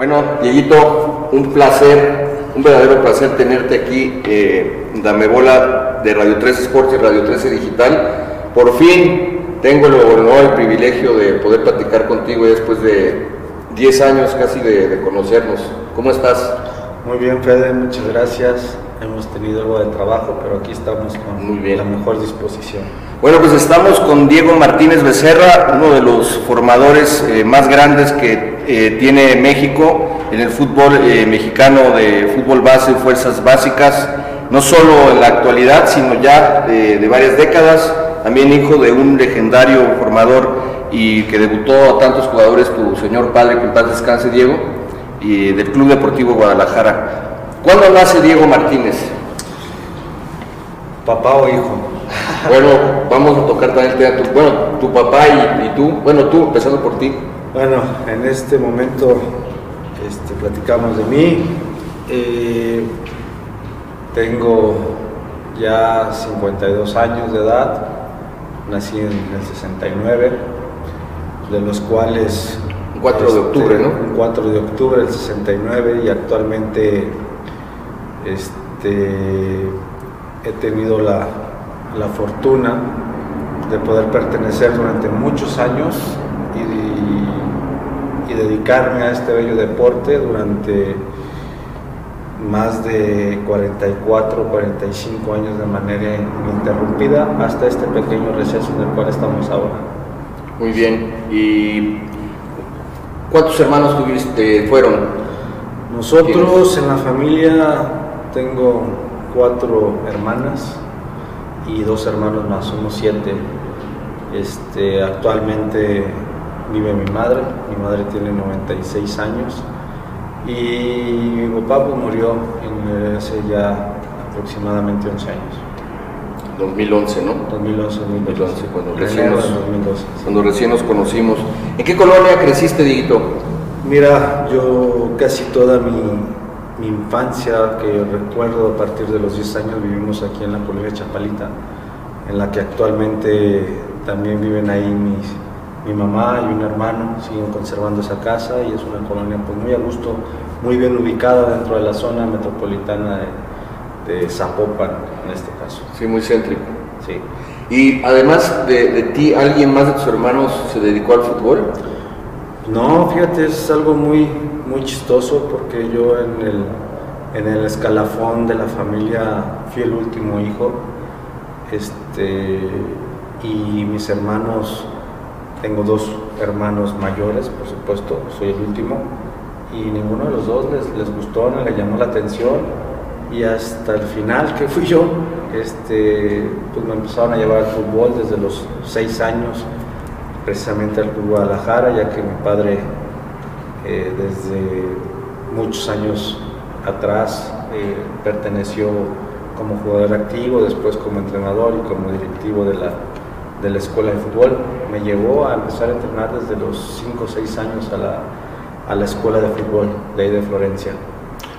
Bueno, Dieguito, un placer, un verdadero placer tenerte aquí, eh, Dame Bola de Radio 13 Sports y Radio 13 Digital. Por fin tengo el honor, el privilegio de poder platicar contigo después de 10 años casi de, de conocernos. ¿Cómo estás? Muy bien, Fede, muchas gracias. Hemos tenido algo de trabajo, pero aquí estamos con Muy bien. la mejor disposición. Bueno, pues estamos con Diego Martínez Becerra, uno de los formadores eh, más grandes que eh, tiene México en el fútbol eh, mexicano de fútbol base, fuerzas básicas, no solo en la actualidad, sino ya de, de varias décadas, también hijo de un legendario formador y que debutó a tantos jugadores, tu señor padre, que en paz descanse Diego, y del Club Deportivo Guadalajara. ¿Cuándo nace Diego Martínez? ¿Papá o hijo? Bueno, vamos a tocar también el tema. Tu, bueno, tu papá y, y tú, bueno, tú, empezando por ti. Bueno, en este momento este, platicamos de mí. Eh, tengo ya 52 años de edad. Nací en el 69, de los cuales... Un 4 de octubre, ¿no? Un 4 de octubre del 69 y actualmente este, he tenido la, la fortuna de poder pertenecer durante muchos años y, dedicarme a este bello deporte durante más de 44, 45 años de manera ininterrumpida hasta este pequeño receso en el cual estamos ahora. Muy bien. ¿Y cuántos hermanos tuviste, fueron? Nosotros en la familia tengo cuatro hermanas y dos hermanos más, somos siete. Este, actualmente vive mi madre, mi madre tiene 96 años y mi papá pues, murió en, hace ya aproximadamente 11 años. 2011, ¿no? 2011, 2011, cuando recién, nos, 2012. cuando recién nos conocimos. ¿En qué colonia creciste, Dieguito? Mira, yo casi toda mi, mi infancia, que recuerdo a partir de los 10 años, vivimos aquí en la colonia Chapalita, en la que actualmente también viven ahí mis, mi mamá y un hermano, siguen conservando esa casa y es una colonia pues, muy a gusto, muy bien ubicada dentro de la zona metropolitana de, de Zapopan, en este caso. Sí, muy céntrico. Sí. Y además de, de ti, ¿alguien más de tus hermanos se dedicó al fútbol? No, fíjate, es algo muy, muy chistoso porque yo en el, en el escalafón de la familia fui el último hijo este, y mis hermanos, tengo dos hermanos mayores, por supuesto, soy el último, y ninguno de los dos les, les gustó, no le llamó la atención y hasta el final que fui yo, este, pues me empezaron a llevar al fútbol desde los seis años precisamente al Club Guadalajara, ya que mi padre eh, desde muchos años atrás eh, perteneció como jugador activo, después como entrenador y como directivo de la, de la escuela de fútbol. Me llevó a empezar a entrenar desde los 5 o 6 años a la, a la escuela de fútbol de ahí de Florencia.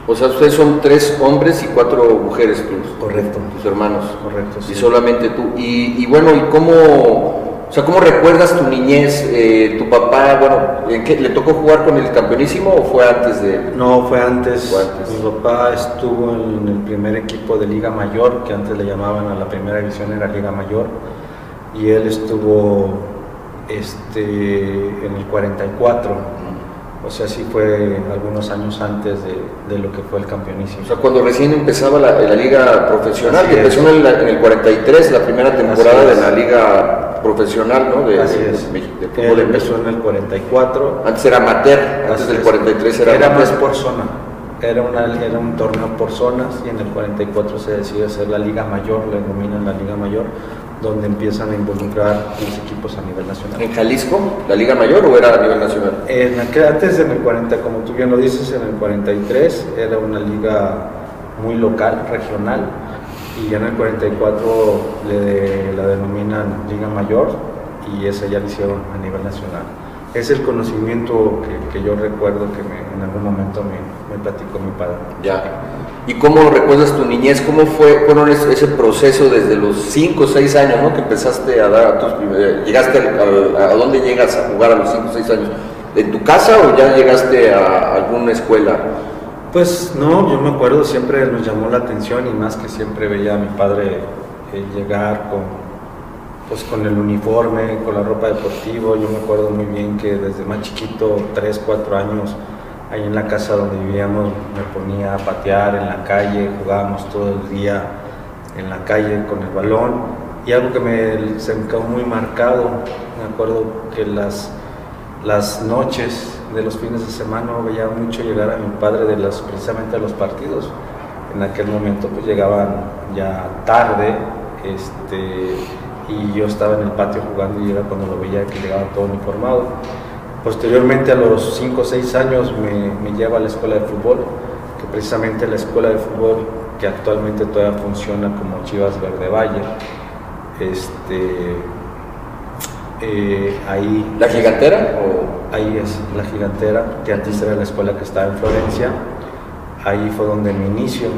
O sea, ustedes son tres hombres y cuatro mujeres, tus, Correcto. tus hermanos. Correcto, Y sí. solamente tú. Y, y bueno, ¿y cómo, o sea, cómo recuerdas tu niñez? Eh, ¿Tu papá, bueno, ¿en qué- le tocó jugar con el campeonísimo o fue antes de...? No, fue antes. Fue antes. Mi papá estuvo en el primer equipo de Liga Mayor, que antes le llamaban a la primera división, era Liga Mayor. Y él estuvo este, en el 44. O sea, sí fue algunos años antes de, de lo que fue el campeonísimo. O sea, cuando recién empezaba la, la liga profesional, que empezó en, la- en el 43, la primera temporada de la liga profesional, ¿no? De, Así de- es. de fútbol empezó en el 44. Antes era amateur, antes del es. 43 era, Era amateur. más por zona. Era, una, era un torneo por zonas y en el 44 se decide hacer la Liga Mayor, le denominan la Liga Mayor, donde empiezan a involucrar los equipos a nivel nacional. ¿En Jalisco, la liga mayor o era a nivel nacional? En aquel- antes en el 40, como tú bien lo dices, en el 43 era una liga muy local, regional, y ya en el 44 le, la denominan Liga Mayor y esa ya la hicieron a nivel nacional. Es el conocimiento que, que yo recuerdo que me- en algún momento me, me platicó mi padre. Ya. ¿Y cómo recuerdas tu niñez? ¿Cómo fue fueron ese, proceso desde los 5 o 6 años, ¿no? Que empezaste a dar a tus primer- llegaste al- al- a, dónde llegas a jugar a los 5 o 6 años? ¿En tu casa o ya llegaste a alguna escuela? Pues no, yo me acuerdo, siempre nos llamó la atención y más que siempre veía a mi padre eh, llegar con, pues, con el uniforme, con la ropa deportiva. Yo me acuerdo muy bien que desde más chiquito, 3, 4 años, ahí en la casa donde vivíamos, me ponía a patear en la calle, jugábamos todo el día en la calle con el balón. Y algo que me, se me quedó muy marcado, me acuerdo que las, las noches de los fines de semana veía mucho llegar a mi padre de los, precisamente a los partidos. En aquel momento pues llegaban ya tarde este, y yo estaba en el patio jugando y era cuando lo veía que llegaba todo uniformado. Posteriormente a los 5 o 6 años me, me lleva a la escuela de fútbol, que precisamente la escuela de fútbol que actualmente todavía funciona como Chivas Verde Valle. Este, eh, ahí, ¿La gigantera? O? Ahí es la gigantera, que antes era la escuela que estaba en Florencia. Ahí fue donde me inicio,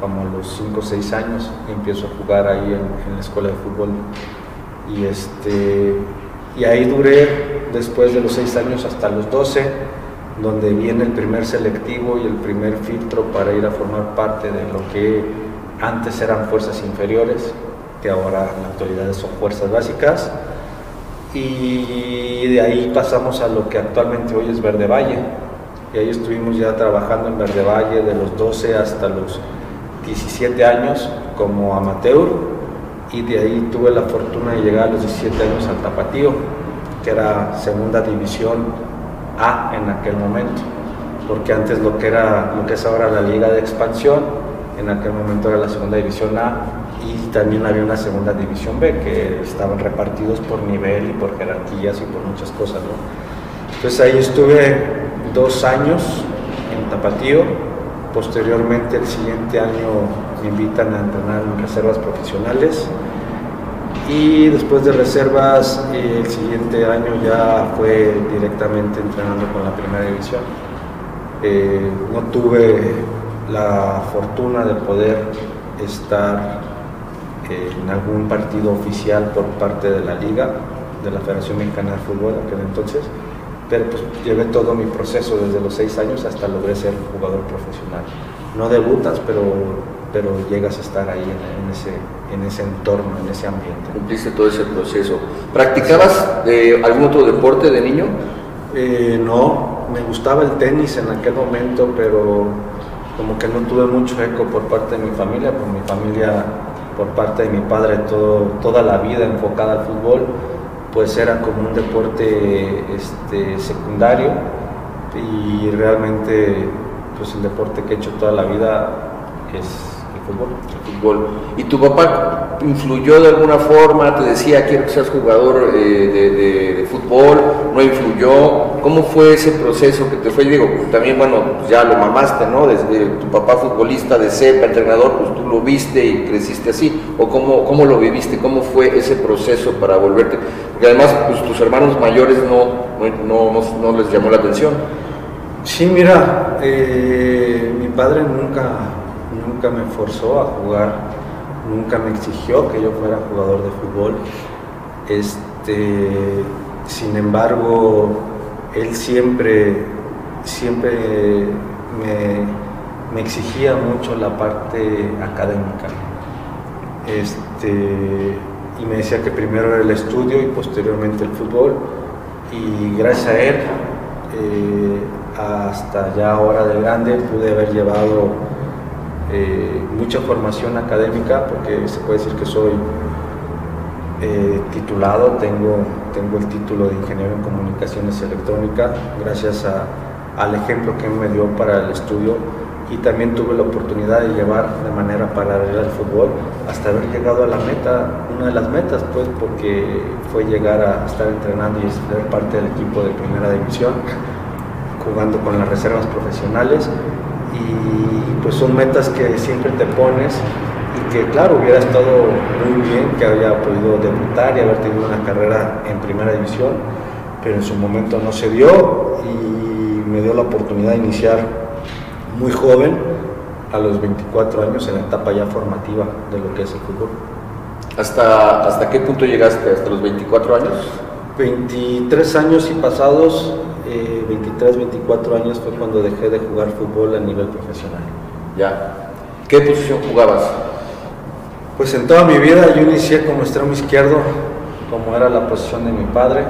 como a los 5 o 6 años, empiezo a jugar ahí en, en, la escuela de fútbol. Y, este, y ahí duré después de los 6 años hasta los 12 donde viene el primer selectivo y el primer filtro para ir a formar parte de lo que antes eran fuerzas inferiores, que ahora en la actualidad son fuerzas básicas. Y de ahí pasamos a lo que actualmente hoy es Verde Valle. Y ahí estuvimos ya trabajando en Verde Valle de los 12 hasta los 17 años como amateur. Y de ahí tuve la fortuna de llegar a los 17 años al Tapatío, que era segunda división a en aquel momento, porque antes lo que, era, lo que es ahora la liga de expansión, en aquel momento era la segunda división A y también había una segunda división B que estaban repartidos por nivel y por jerarquías y por muchas cosas. Entonces ahí estuve dos años en Tapatío, posteriormente el siguiente año me invitan a entrenar en reservas profesionales y después de reservas el siguiente año ya fue directamente entrenando con la primera división. Eh, no tuve la fortuna de poder estar en algún partido oficial por parte de la liga, de la Federación Mexicana de Fútbol aquel entonces, pero pues llevé todo mi proceso desde los seis años hasta logré ser jugador profesional. No debutas, pero pero llegas a estar ahí en, ese, en ese entorno, en ese ambiente. Cumpliste todo ese proceso. ¿Practicabas algún otro deporte de niño? Eh, no, me gustaba el tenis en aquel momento, pero como que no tuve mucho eco por parte de mi familia, por mi familia, por parte de mi padre, todo, toda la vida enfocada al fútbol, pues era como un deporte este, secundario y realmente pues el deporte que he hecho toda la vida es fútbol. ¿Y tu papá influyó de alguna forma? ¿Te decía quiero que seas jugador eh, de, fútbol? ¿No influyó? ¿Cómo fue ese proceso que te fue? Digo, también, bueno, ya lo mamaste, ¿no? Desde tu papá futbolista de cepa, entrenador, pues tú lo viste y creciste así. ¿O cómo, cómo lo viviste? ¿Cómo fue ese proceso para volverte? Porque además, pues tus hermanos mayores no, no, no, no les llamó la atención. Sí, mira, eh, mi padre nunca nunca me forzó a jugar, nunca me exigió que yo fuera jugador de fútbol. Este, sin embargo, él siempre, siempre me, exigía mucho la parte académica. Este, y me decía que primero era el estudio y posteriormente el fútbol. Y gracias a él, eh, hasta ya ahora de grande, pude haber llevado eh, mucha formación académica, porque se puede decir que soy eh, titulado, tengo, tengo el título de ingeniero en comunicaciones electrónicas, gracias al ejemplo que me dio para el estudio y también tuve la oportunidad de llevar de manera paralela al fútbol hasta haber llegado a la meta, una de las metas pues porque fue llegar a estar entrenando y ser parte del equipo de primera división, jugando con las reservas profesionales y pues son metas que siempre te pones y que claro hubiera estado muy bien que haya podido debutar y haber tenido una carrera en primera división, pero en su momento no se dio y me dio la oportunidad de iniciar muy joven, a los 24 años, en la etapa ya formativa de lo que es el fútbol. ¿Hasta, hasta qué punto llegaste? ¿Hasta los 24 años? 23 años y pasados. Eh, 23, 24 años fue cuando dejé de jugar fútbol a nivel profesional. Ya. ¿Qué posición jugabas? Pues en toda mi vida yo inicié como extremo izquierdo, como era la posición de mi padre,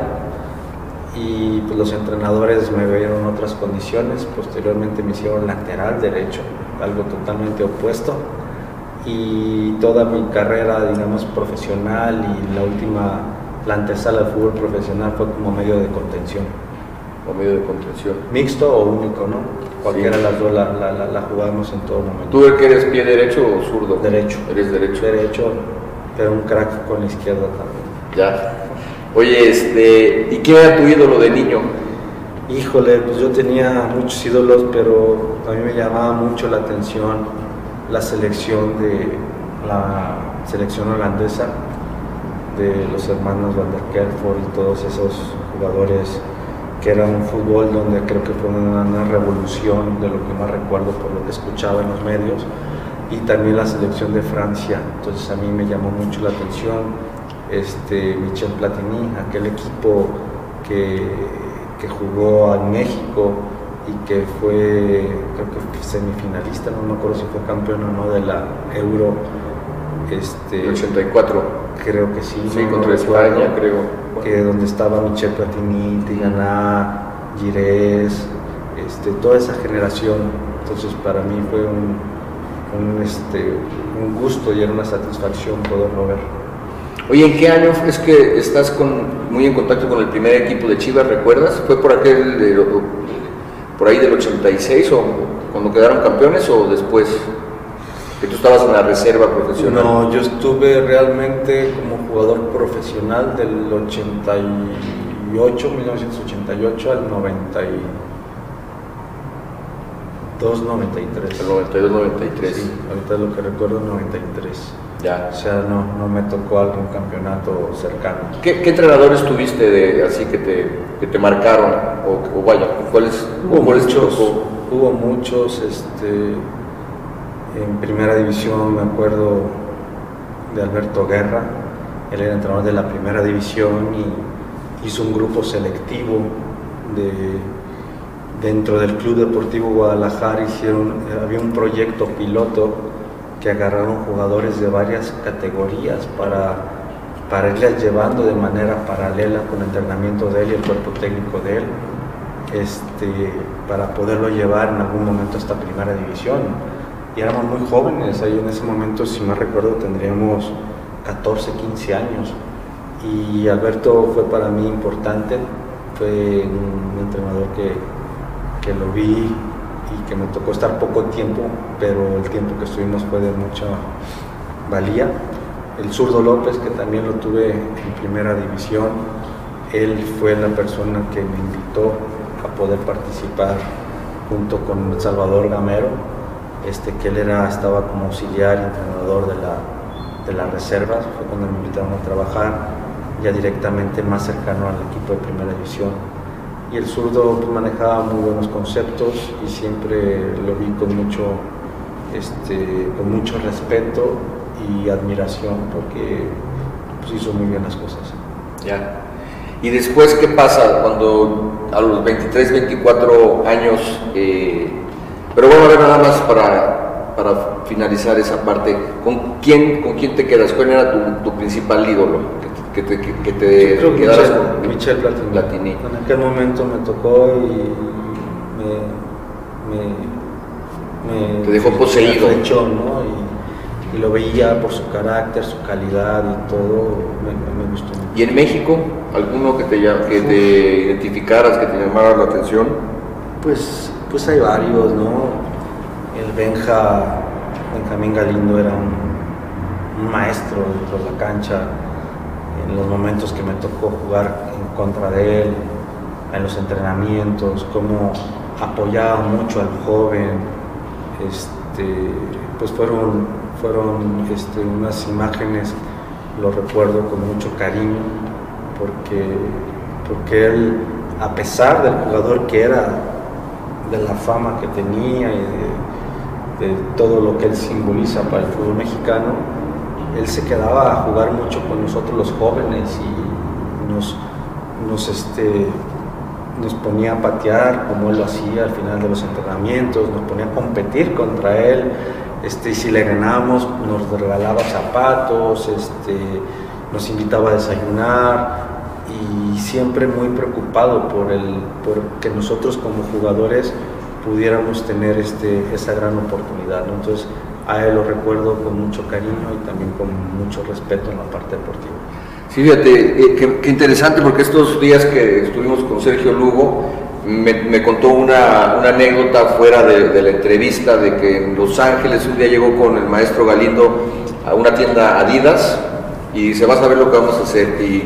y pues los entrenadores me en otras condiciones, posteriormente me hicieron lateral derecho, algo totalmente opuesto, y toda mi carrera, digamos, profesional y la última, la antesala del fútbol profesional fue como medio de contención. O medio de contención. Mixto o único, ¿no? Cualquiera de las dos la, la, la, jugamos en todo momento. ¿Tú eres pie derecho o zurdo? Derecho. ¿Eres derecho? Derecho, pero un crack con la izquierda también. Ya. Oye, este, ¿y quién era tu ídolo de niño? Híjole, pues yo tenía muchos ídolos, pero a mí me llamaba mucho la atención la selección de la selección holandesa de los hermanos Van der Kerford y todos esos jugadores que era un fútbol donde creo que fue una, revolución de lo que más recuerdo por lo que escuchaba en los medios y también la selección de Francia entonces a mí me llamó mucho la atención este Michel Platini aquel equipo que, que jugó en México y que fue, creo que semifinalista, no me acuerdo si fue campeón o no de la Euro. Este, 84. Creo que sí. Sí, contra España, creo. Que donde estaba Michel Platini, Tigana, Girés, este, toda esa generación. Entonces para mí fue un, un, este, un gusto y era una satisfacción poderlo ver. Oye, ¿en qué año es que estás con, muy en contacto con el primer equipo de Chivas, recuerdas? ¿Fue por aquel de, por ahí del 86 o cuando quedaron campeones o después? Que tú estabas en la reserva profesional. No, yo estuve realmente como jugador profesional del 88, 1988 al 92, 93. El 92, 93. Sí, ahorita es lo que recuerdo, 93. Ya. O sea, no, no me tocó algún campeonato cercano. ¿Qué, qué entrenadores tuviste de, así que te, que te marcaron? O, o vaya, ¿cuáles? Hubo muchos, hubo muchos, este, en primera división me acuerdo de Alberto Guerra, él era entrenador de la primera división y hizo un grupo selectivo de, dentro del Club Deportivo Guadalajara, hicieron, había un proyecto piloto que agarraron jugadores de varias categorías para, para irles llevando de manera paralela con el entrenamiento de él y el cuerpo técnico de él, este, para poderlo llevar en algún momento hasta primera división. Y éramos muy jóvenes, ahí en ese momento, si me recuerdo, tendríamos 14, 15 años. Y Alberto fue para mí importante, fue un entrenador que, que lo vi y que me tocó estar poco tiempo, pero el tiempo que estuvimos fue de mucha valía. El zurdo López, que también lo tuve en primera división, él fue la persona que me invitó a poder participar junto con Salvador Gamero, este, que él era, estaba como auxiliar entrenador de la, de las reservas, fue cuando me invitaron a trabajar ya directamente más cercano al equipo de primera división y el zurdo pues, manejaba muy buenos conceptos y siempre lo vi con mucho, este, con mucho respeto y admiración porque pues, hizo muy bien las cosas. Ya. ¿Y después qué pasa cuando a los 23, 24 años, eh, pero bueno, a ver nada más para, para finalizar esa parte, ¿con quién, con quién te quedas? ¿Cuál era tu, tu principal ídolo? que te, que, te con Michel Platini. En aquel momento me tocó y me, me, te dejó poseído. ¿no? y, y, lo veía por su carácter, su calidad y todo, me, gustó mucho. ¿Y en México? ¿Alguno que te, que te identificaras, que te llamara la atención? Pues, pues hay varios, ¿no? El Benja, Benjamín Galindo era un, un maestro dentro de la cancha en los momentos que me tocó jugar en contra de él, en los entrenamientos, cómo apoyaba mucho al joven, este, pues fueron, fueron este, unas imágenes, lo recuerdo con mucho cariño, porque, porque él, a pesar del jugador que era, de la fama que tenía y de, todo lo que él simboliza para el fútbol mexicano, él se quedaba a jugar mucho con nosotros los jóvenes y nos, nos, este, nos ponía a patear como él lo hacía al final de los entrenamientos, nos ponía a competir contra él, este, si le ganábamos nos regalaba zapatos, este, nos invitaba a desayunar y siempre muy preocupado por, el, por que nosotros como jugadores pudiéramos tener este, esa gran oportunidad. Entonces a él lo recuerdo con mucho cariño y también con mucho respeto en la parte deportiva. Sí, fíjate, eh, qué, interesante porque estos días que estuvimos con Sergio Lugo, me, contó una, anécdota fuera de, la entrevista de que en Los Ángeles un día llegó con el maestro Galindo a una tienda Adidas y se va a saber lo que vamos a hacer y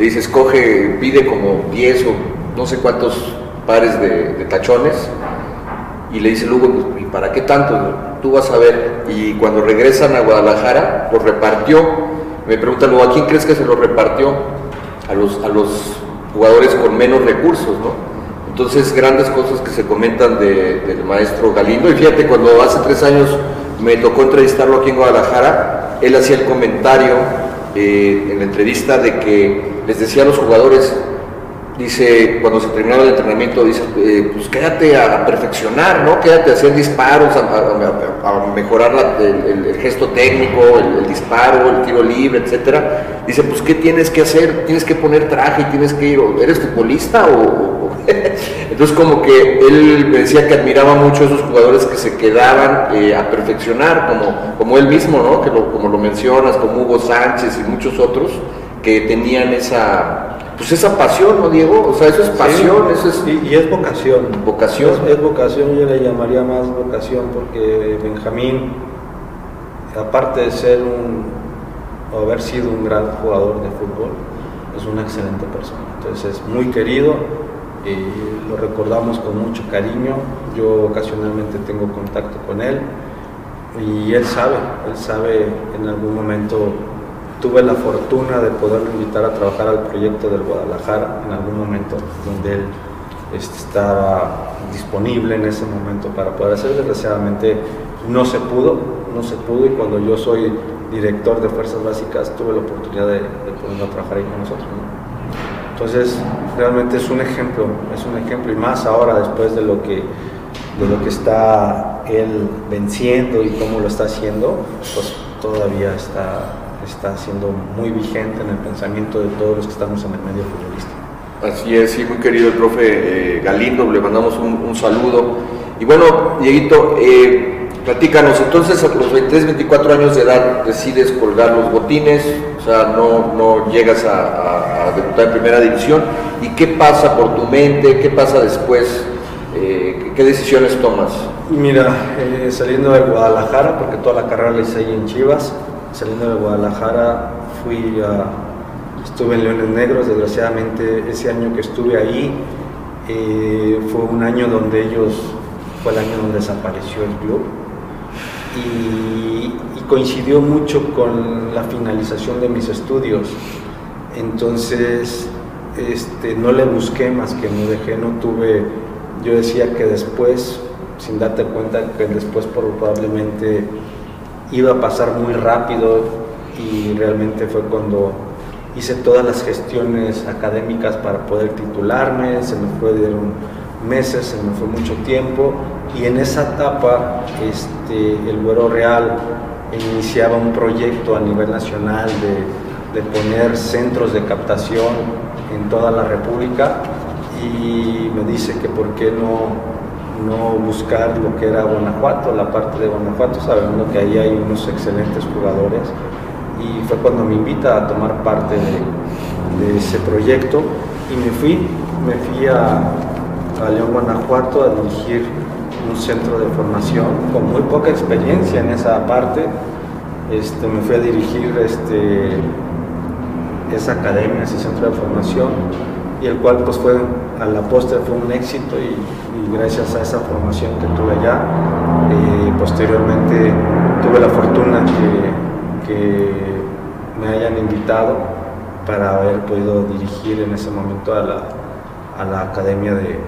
le dice, escoge, pide como 10 o no sé cuántos pares de, tachones y le dice Lugo, ¿y para qué tanto? Tú vas a ver. Y cuando regresan a Guadalajara, los repartió me pregunta luego, ¿a quién crees que se lo repartió? A los, a los jugadores con menos recursos, ¿no? Entonces, grandes cosas que se comentan del maestro Galindo. Y fíjate, cuando hace tres años me tocó entrevistarlo aquí en Guadalajara, él hacía el comentario eh, en la entrevista de que les decía a los jugadores, dice, cuando se terminaba el entrenamiento, dice, eh, pues quédate a, perfeccionar, ¿no? Quédate a hacer disparos, a, mejorar el, gesto técnico, el, disparo, el tiro libre, etcétera. Dice, pues ¿qué tienes que hacer? Tienes que poner traje tienes que ir, ¿eres futbolista o...? Entonces como que él me decía que admiraba mucho a esos jugadores que se quedaban eh, a perfeccionar, como, como él mismo, ¿no? Que como lo mencionas, como Hugo Sánchez y muchos otros, que tenían esa pues esa pasión, ¿no, Diego? O sea, eso es pasión, eso es... Y, es vocación. Vocación. Es, vocación, yo le llamaría más vocación porque Benjamín, aparte de ser un, o haber sido un gran jugador de fútbol, es una excelente persona. Entonces es muy querido, y lo recordamos con mucho cariño. Yo ocasionalmente tengo contacto con él y él sabe, él sabe en algún momento tuve la fortuna de poderlo invitar a trabajar al proyecto del Guadalajara en algún momento donde él este, estaba disponible en ese momento para poder hacer. Desgraciadamente no se pudo, no se pudo y cuando yo soy director de Fuerzas Básicas tuve la oportunidad de, poderlo trabajar ahí con nosotros. Entonces realmente es un ejemplo, es un ejemplo y más ahora después de lo que de lo que está él venciendo y cómo lo está haciendo, pues todavía está está siendo muy vigente en el pensamiento de todos los que estamos en el medio futbolístico. Así es, sí, muy querido el profe eh, Galindo, le mandamos un, saludo. Y bueno, Dieguito, eh, platícanos, entonces a los 23, 24 años de edad decides colgar los botines, o sea, no, no llegas a, debutar en primera división. ¿Y qué pasa por tu mente? ¿Qué pasa después? Eh, ¿Qué decisiones tomas? Mira, eh, saliendo de Guadalajara, porque toda la carrera la hice ahí en Chivas, saliendo de Guadalajara fui a, estuve en Leones Negros, desgraciadamente ese año que estuve ahí eh, fue un año donde ellos, fue el año donde desapareció el club y, coincidió mucho con la finalización de mis estudios. Entonces, este, no le busqué más que me dejé, no tuve, yo decía que después, sin darte cuenta que después probablemente iba a pasar muy rápido y realmente fue cuando hice todas las gestiones académicas para poder titularme, se me fue, dieron meses, se me fue mucho tiempo y en esa etapa este, el Güero Real iniciaba un proyecto a nivel nacional de, de poner centros de captación en toda la República y me dice que por qué no no buscar lo que era Guanajuato, la parte de Guanajuato, sabiendo que ahí hay unos excelentes jugadores. Y fue cuando me invita a tomar parte de, ese proyecto y me fui, me fui a, León, Guanajuato, a dirigir un centro de formación con muy poca experiencia en esa parte. Este, me fui a dirigir este, esa academia, ese centro de formación y el cual pues fue a la postre fue un éxito y, gracias a esa formación que tuve allá, eh, posteriormente tuve la fortuna que, me hayan invitado para haber podido dirigir en ese momento a la, Academia de,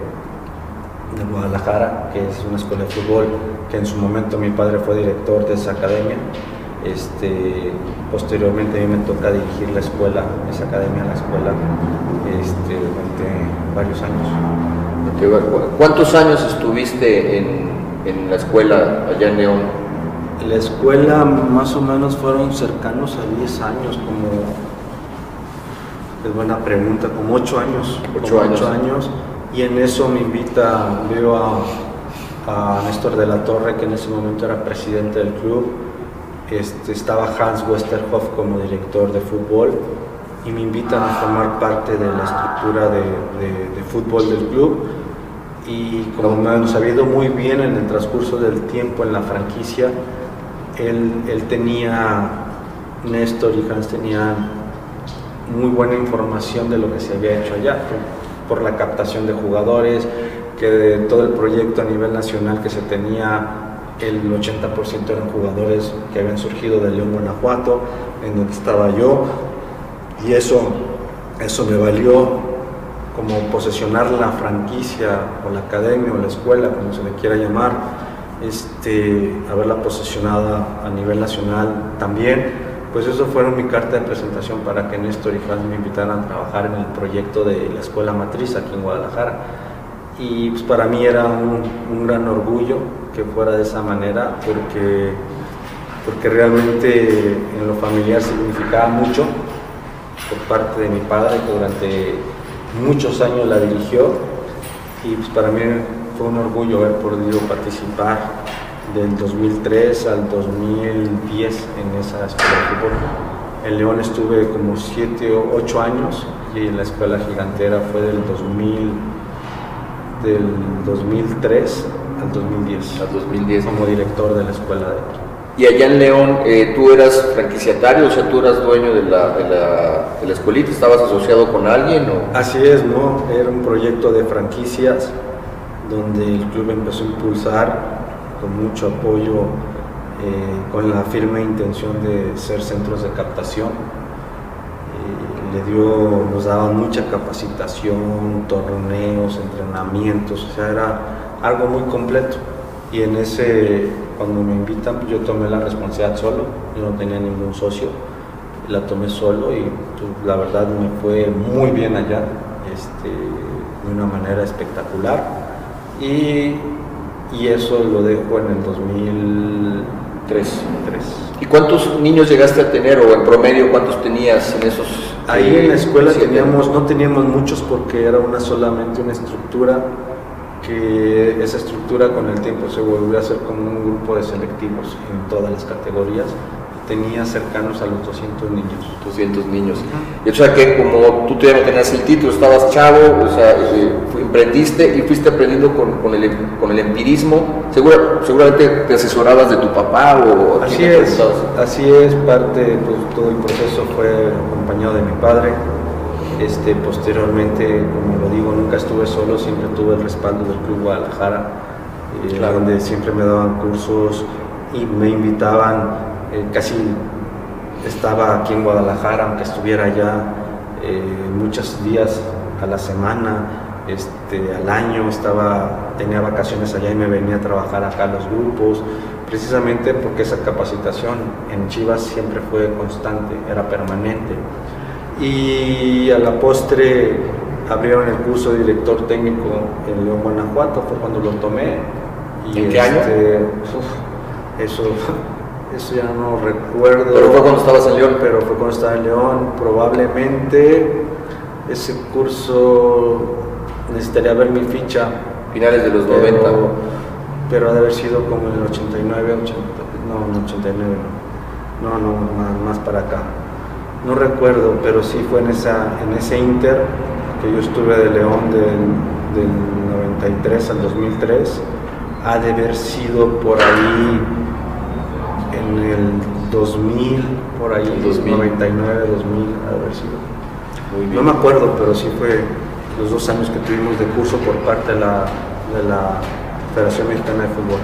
de Guadalajara, que es una escuela de fútbol, que en su momento mi padre fue director de esa academia Este, posteriormente a mí me toca dirigir la escuela, esa academia, la escuela, este, durante varios años. ¿Cuántos años estuviste en, en la escuela allá en León? La escuela más o menos fueron cercanos a 10 años, como es buena pregunta, como 8 años. 8 años. años. Y en eso me invita, veo a, a Néstor de la Torre, que en ese momento era presidente del club. Estaba Hans Westerhoff como director de fútbol y me invitan a formar parte de la estructura de, de fútbol del club. Y como me han sabido muy bien en el transcurso del tiempo en la franquicia, él, él tenía, Néstor y Hans tenían muy buena información de lo que se había hecho allá, por, por la captación de jugadores, que de todo el proyecto a nivel nacional que se tenía, el 80% eran jugadores que habían surgido de León, Guanajuato, en donde estaba yo, y eso, eso me valió como posesionar la franquicia o la academia o la escuela, como se le quiera llamar, este, haberla posesionada a nivel nacional también, pues eso fueron mi carta de presentación para que Néstor y Hans me invitaran a trabajar en el proyecto de la escuela matriz aquí en Guadalajara. Y pues para mí era un, un gran orgullo que fuera de esa manera, porque, porque realmente en lo familiar significaba mucho por parte de mi padre, que durante muchos años la dirigió y pues para mí fue un orgullo haber podido participar del 2003 al 2010 en esa escuela de fútbol. En León estuve como 7 o 8 años y en la escuela gigantera fue del 2000 del 2003 al 2010. Al 2010. Como director de la escuela de y allá en León, eh, ¿tú eras franquiciatario, o sea, tú eras dueño de la, de, la, de la, escuelita? ¿Estabas asociado con alguien? O? Así es, ¿no? Era un proyecto de franquicias donde el club empezó a impulsar con mucho apoyo, eh, con la firme intención de ser centros de captación. Eh, le dio, nos daban mucha capacitación, torneos, entrenamientos, o sea, era algo muy completo. Y en ese cuando me invitan, yo tomé la responsabilidad solo, yo no tenía ningún socio, la tomé solo y pues, la verdad me fue muy bien allá, este, de una manera espectacular. Y, y eso lo dejo en el 2003. ¿Y cuántos niños llegaste a tener o en promedio cuántos tenías en esos? Ahí en la escuela teníamos, no teníamos muchos porque era una solamente una estructura que esa estructura con el tiempo se volvió a hacer como un grupo de selectivos en todas las categorías. Tenía cercanos a los 200 niños. 200 niños. Y o sea que como tú todavía no tenías el título, estabas chavo, o sea, eh, emprendiste y fuiste aprendiendo con, con, el, con el empirismo. Segura, seguramente te asesorabas de tu papá o... Así es, así es, parte, pues todo el proceso fue acompañado de mi padre este, posteriormente, como lo digo, nunca estuve solo, siempre tuve el respaldo del Club Guadalajara, eh, donde siempre me daban cursos y me invitaban, eh, casi estaba aquí en Guadalajara, aunque estuviera allá eh, muchos días a la semana, este, al año, estaba, tenía vacaciones allá y me venía a trabajar acá a los grupos, precisamente porque esa capacitación en Chivas siempre fue constante, era permanente y a la postre abrieron el curso de director técnico en León, Guanajuato, fue cuando lo tomé. Y ¿En qué año? Este, eso, eso ya no recuerdo. Pero fue cuando estabas en León. Pero fue cuando estaba en León, probablemente ese curso necesitaría ver mi ficha. Finales de los pero, 90. Pero ha de haber sido como en el 89, 80, no, en el 89, no, no, más, más para acá no recuerdo, pero sí fue en, esa, en ese inter que yo estuve de León del, del 93 al 2003, ha de haber sido por ahí en el 2000, por ahí, 2000. 99, 2000, ha de haber sido. No me acuerdo, pero sí fue los dos años que tuvimos de curso por parte de la, de la Federación Mexicana de Fútbol.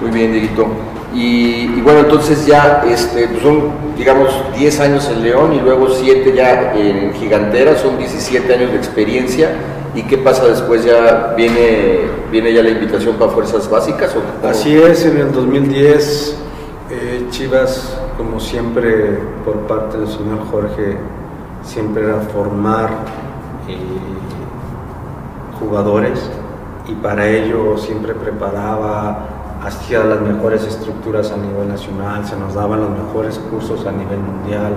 Muy bien, Dieguito. Y, bueno, entonces ya este, pues son, digamos, 10 años en León y luego 7 ya en Gigantera, son 17 años de experiencia. ¿Y qué pasa después? ¿Ya viene, viene ya la invitación para Fuerzas Básicas? ¿o Así es, en el 2010 eh, Chivas, como siempre, por parte del señor Jorge, siempre era formar eh, jugadores y para ello siempre preparaba, hacía las mejores estructuras a nivel nacional, se nos daban los mejores cursos a nivel mundial,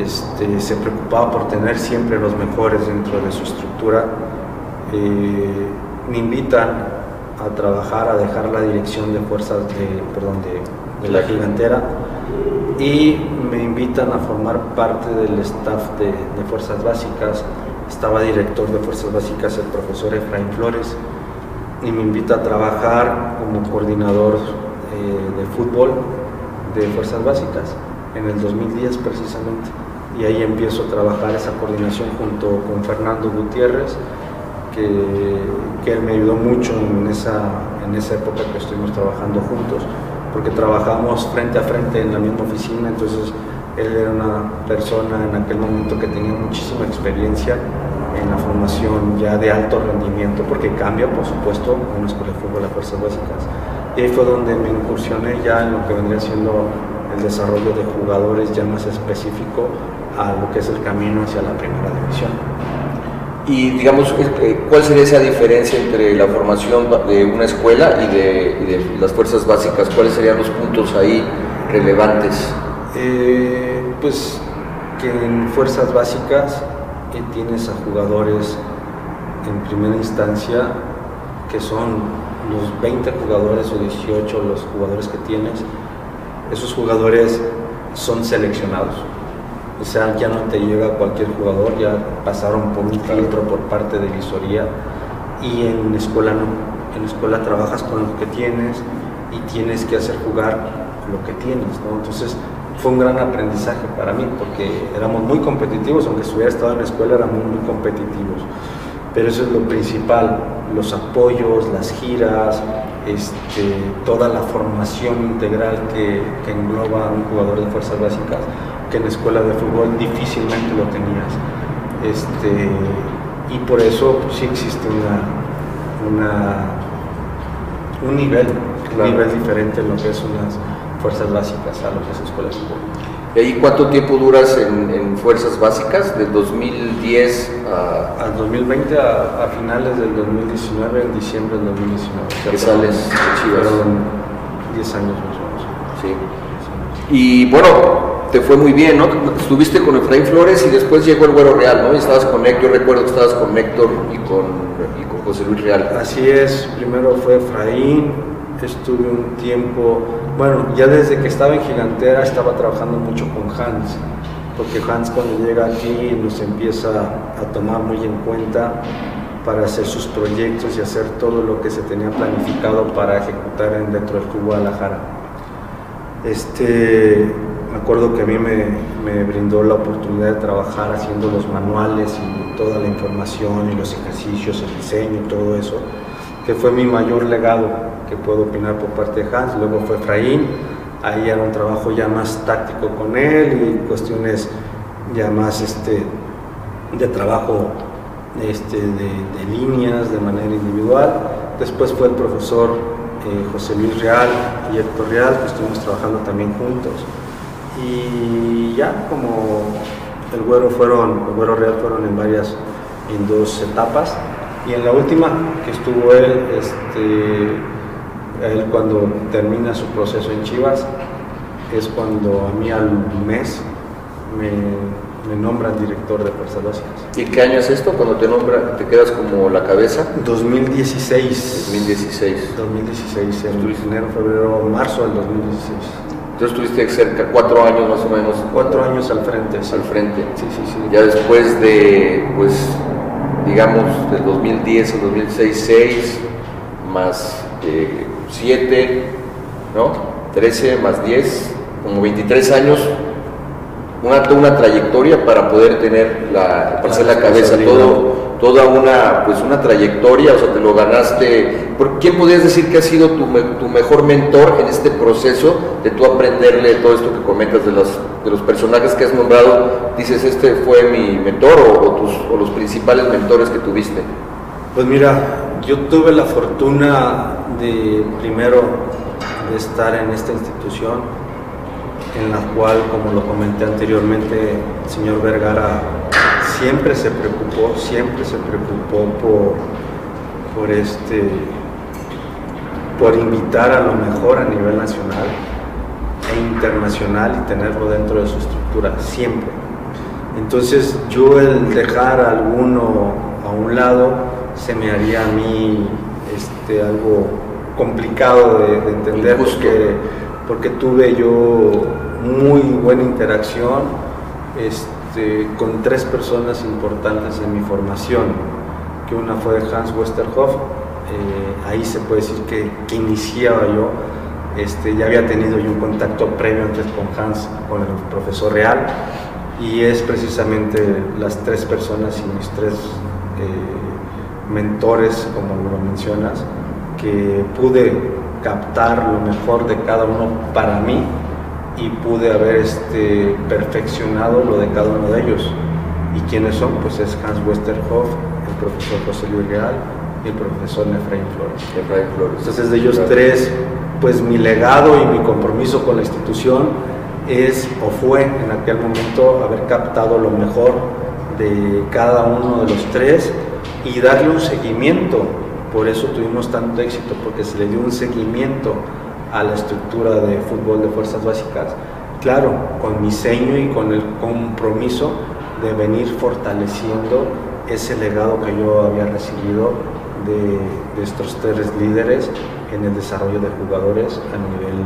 este, se preocupaba por tener siempre los mejores dentro de su estructura. Eh, me invitan a trabajar, a dejar la dirección de fuerzas de, perdón, de, la gigantera y me invitan a formar parte del staff de, de fuerzas básicas. Estaba director de fuerzas básicas el profesor Efraín Flores y me invita a trabajar como coordinador eh, de fútbol de Fuerzas Básicas en el 2010 precisamente. Y ahí empiezo a trabajar esa coordinación junto con Fernando Gutiérrez, que, que él me ayudó mucho en esa, en esa época que estuvimos trabajando juntos, porque trabajamos frente a frente en la misma oficina, entonces él era una persona en aquel momento que tenía muchísima experiencia formación ya de alto rendimiento, porque cambia, por supuesto, una escuela de fútbol a fuerzas básicas. Y ahí fue donde me incursioné ya en lo que vendría siendo el desarrollo de jugadores ya más específico a lo que es el camino hacia la primera división. Y digamos, eh, ¿cuál sería esa diferencia entre la formación de una escuela y de, las fuerzas básicas? ¿Cuáles serían los puntos ahí relevantes? Eh, pues que en fuerzas básicas y tienes a jugadores en primera instancia que son los 20 jugadores o 18 los jugadores que tienes, esos jugadores son seleccionados. O sea, ya no te llega cualquier jugador, ya pasaron por un filtro por parte de visoría y en escuela no. En escuela trabajas con lo que tienes y tienes que hacer jugar lo que tienes, ¿no? Entonces, fue un gran aprendizaje para mí porque éramos muy competitivos, aunque si hubiera estado en la escuela éramos muy competitivos. Pero eso es lo principal, los apoyos, las giras, este, toda la formación integral que, que, engloba a un jugador de fuerzas básicas, que en la escuela de fútbol difícilmente lo tenías. Este, y por eso sí existe una, una, un nivel, un nivel diferente en lo que es unas fuerzas básicas a lo que es escuela de fútbol. ¿Y ahí cuánto tiempo duras en, fuerzas básicas? ¿Del 2010 a...? Al 2020, a, finales del 2019, en diciembre del 2019. ¿Qué sales Chivas? 10 años más o menos. Sí. Y bueno, te fue muy bien, ¿no? Estuviste con Efraín Flores y después llegó el Güero Real, ¿no? Y estabas con Héctor, yo recuerdo que estabas con Héctor y con, y con José Luis Real. Así es, primero fue Efraín, estuve un tiempo bueno, ya desde que estaba en Gigantera estaba trabajando mucho con Hans, porque Hans cuando llega aquí nos empieza a tomar muy en cuenta para hacer sus proyectos y hacer todo lo que se tenía planificado para ejecutar dentro del Club Guadalajara. Este, me acuerdo que a mí me, me, brindó la oportunidad de trabajar haciendo los manuales y toda la información y los ejercicios, el diseño y todo eso, que fue mi mayor legado que puedo opinar por parte de Hans, luego fue Efraín, ahí era un trabajo ya más táctico con él y cuestiones ya más este, de trabajo este, de, líneas de manera individual. Después fue el profesor eh, José Luis Real y Héctor Real, que estuvimos trabajando también juntos. Y ya como el Güero, fueron, el Güero Real fueron en varias, en dos etapas. Y en la última que estuvo él, este, él cuando termina su proceso en Chivas, es cuando a mí al mes me, me nombran director de Fuerzas Básicas. ¿Y qué año es esto cuando te te quedas como la cabeza? 2016. 2016. 2016, en enero, febrero, marzo del 2016. Entonces estuviste cerca, cuatro años más o menos. Cuatro años al frente. Al frente. Sí, sí, sí. Ya después de, pues, digamos, del 2010 al 2006, 6, más eh, 7, ¿no? 13 más 10, como 23 años, una, una trayectoria para poder tener la, para hacer la cabeza, todo, toda una, pues una trayectoria, o sea, te lo ganaste. ¿Por ¿Quién podrías decir que ha sido tu, tu, mejor mentor en este proceso de tú aprenderle todo esto que comentas de los, de los personajes que has nombrado? Dices, este fue mi mentor o, o, tus, o los principales mentores que tuviste. Pues mira, yo tuve la fortuna de primero de estar en esta institución en la cual, como lo comenté anteriormente, el señor Vergara siempre se preocupó, siempre se preocupó por, por, este, por invitar a lo mejor a nivel nacional e internacional y tenerlo dentro de su estructura, siempre. Entonces yo el dejar a alguno a un lado se me haría a mí este, algo complicado de, entender porque, porque, tuve yo muy buena interacción este, con tres personas importantes en mi formación, que una fue Hans Westerhoff, eh, ahí se puede decir que, que iniciaba yo, este, ya había tenido yo un contacto previo antes con Hans, con el profesor Real, y es precisamente las tres personas y mis tres eh, mentores, como lo mencionas, que pude captar lo mejor de cada uno para mí y pude haber este, perfeccionado lo de cada uno de ellos. ¿Y quiénes son? Pues es Hans Westerhoff, el profesor José Luis Real y el profesor Efraín Flores. Flores. Entonces de ellos tres, pues mi legado y mi compromiso con la institución es o fue en aquel momento haber captado lo mejor de cada uno de los tres y darle un seguimiento. Por eso tuvimos tanto éxito, porque se le dio un seguimiento a la estructura de fútbol de fuerzas básicas. Claro, con mi seño y con el compromiso de venir fortaleciendo ese legado que yo había recibido de, de estos tres líderes en el desarrollo de jugadores a nivel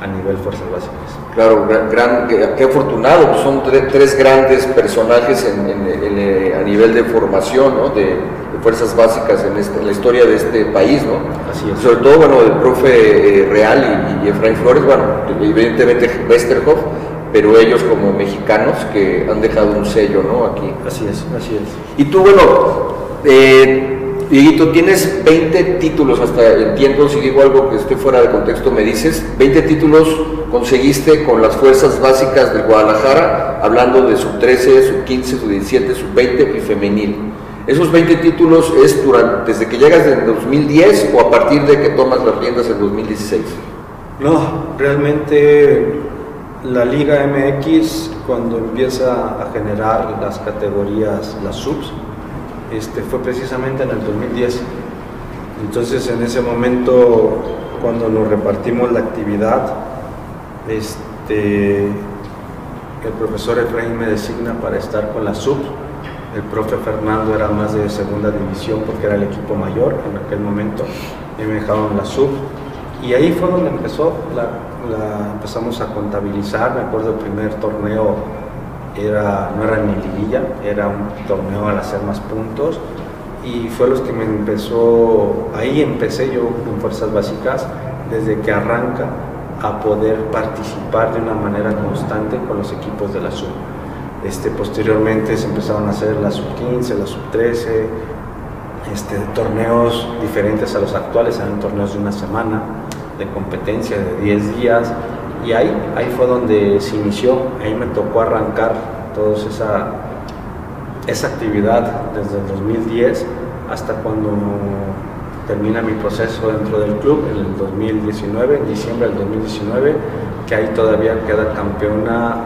a nivel fuerzas básicas. Claro, gran, qué afortunado, pues son tres grandes personajes en, a nivel de formación ¿no? de, fuerzas básicas este, en, la historia de este país, ¿no? Así es. Sobre todo, bueno, el profe eh, Real y, Efraín Flores, bueno, evidentemente Westerhoff, pero ellos como mexicanos que han dejado un sello, ¿no? Aquí. Así es, así es. Y tú, bueno, eh, Dieguito, tienes 20 títulos, hasta entiendo, si digo algo que esté fuera de contexto me dices, 20 títulos conseguiste con las fuerzas básicas del Guadalajara, hablando de sub 13, sub 15, sub 17, sub 20 y femenil. ¿Esos 20 títulos es durante, desde que llegas en 2010 o a partir de que tomas las riendas en 2016? No, realmente la Liga MX cuando empieza a generar las categorías, las subs, este, fue precisamente en el 2010. Entonces en ese momento, cuando nos repartimos la actividad, este, el profesor Efraín me designa para estar con la sub. El profe Fernando era más de segunda división porque era el equipo mayor en aquel momento y me dejaron la sub. Y ahí fue donde empezó, la, empezamos a contabilizar, me acuerdo el primer torneo era, no era ni liguilla, era un torneo al hacer más puntos y fue los que me empezó, ahí empecé yo en Fuerzas Básicas, desde que arranca a poder participar de una manera constante con los equipos de la sub. Este, posteriormente se empezaron a hacer la sub 15, la sub 13, este, torneos diferentes a los actuales, eran torneos de una semana, de competencia de 10 días, y ahí, ahí fue donde se inició, ahí me tocó arrancar toda esa, esa actividad desde el 2010 hasta cuando termina mi proceso dentro del club en el 2019, en diciembre del 2019, que ahí todavía queda campeona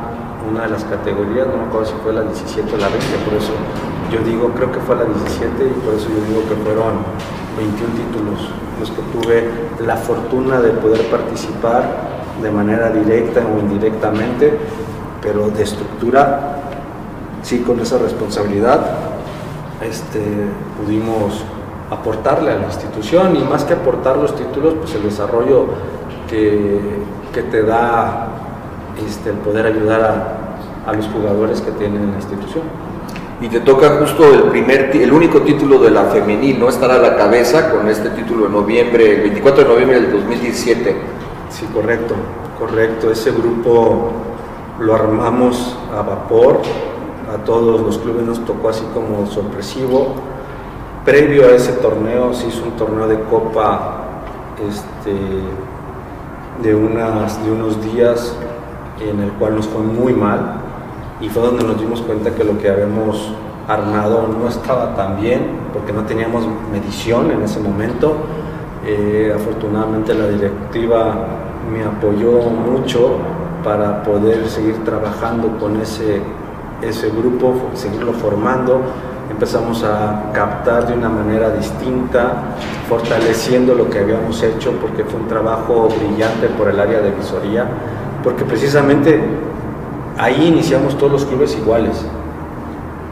una de las categorías, no me acuerdo si fue la 17 o la 20, por eso yo digo, creo que fue la 17 y por eso yo digo que fueron 21 títulos los que tuve la fortuna de poder participar de manera directa o indirectamente, pero de estructura, sí con esa responsabilidad, este, pudimos aportarle a la institución y más que aportar los títulos, pues el desarrollo que, que te da este, el poder ayudar a, a los jugadores que tienen la institución y te toca justo el primer el único título de la femenil, no estar a la cabeza con este título de noviembre, el 24 de noviembre del 2017. Sí, correcto, correcto. Ese grupo lo armamos a vapor, a todos los clubes nos tocó así como sorpresivo. Previo a ese torneo se hizo un torneo de copa este, de, unas, de unos días en el cual nos fue muy mal y fue donde nos dimos cuenta que lo que habíamos armado no estaba tan bien porque no teníamos medición en ese momento. Eh, afortunadamente la directiva me apoyó mucho para poder seguir trabajando con ese, ese grupo, seguirlo formando. Empezamos a captar de una manera distinta, fortaleciendo lo que habíamos hecho, porque fue un trabajo brillante por el área de visoría, porque precisamente ahí iniciamos todos los clubes iguales.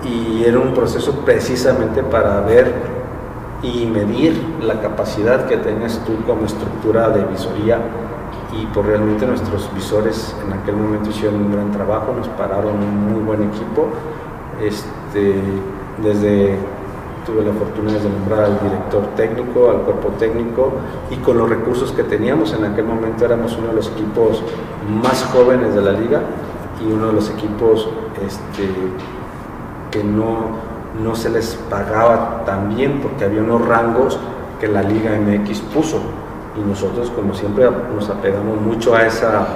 Y era un proceso precisamente para ver y medir la capacidad que tenías tú como estructura de visoría y pues realmente nuestros visores en aquel momento hicieron un gran trabajo, nos pararon un muy buen equipo. Este, desde tuve la fortuna de nombrar al director técnico, al cuerpo técnico y con los recursos que teníamos en aquel momento éramos uno de los equipos más jóvenes de la liga y uno de los equipos este, que no, no se les pagaba tan bien porque había unos rangos que la Liga MX puso. Y nosotros como siempre nos apegamos mucho a, esa,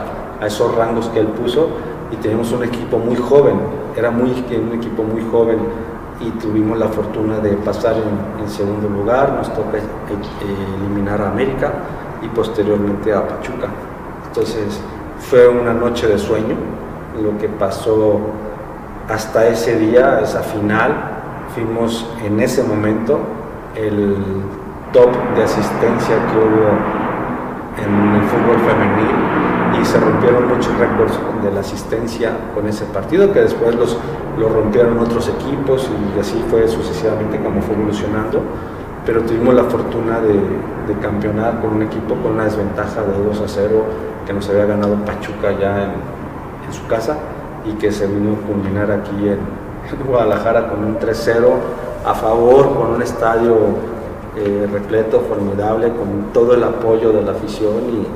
a esos rangos que él puso. Y tenemos un equipo muy joven, era muy, un equipo muy joven. Y tuvimos la fortuna de pasar en, segundo lugar, nos toca eh, eliminar a América y posteriormente a Pachuca. Entonces fue una noche de sueño, lo que pasó hasta ese día, esa final, fuimos en ese momento el top de asistencia que hubo en el fútbol femenil y se rompieron muchos récords de la asistencia con ese partido que después los, lo rompieron otros equipos y así fue sucesivamente como fue evolucionando. Pero tuvimos la fortuna de, campeonar con un equipo con una desventaja de 2 a 0 que nos había ganado Pachuca ya en su casa y que se vino a culminar aquí en Guadalajara con un 3-0 a favor, con un estadio eh, repleto, formidable, con todo el apoyo de la afición y,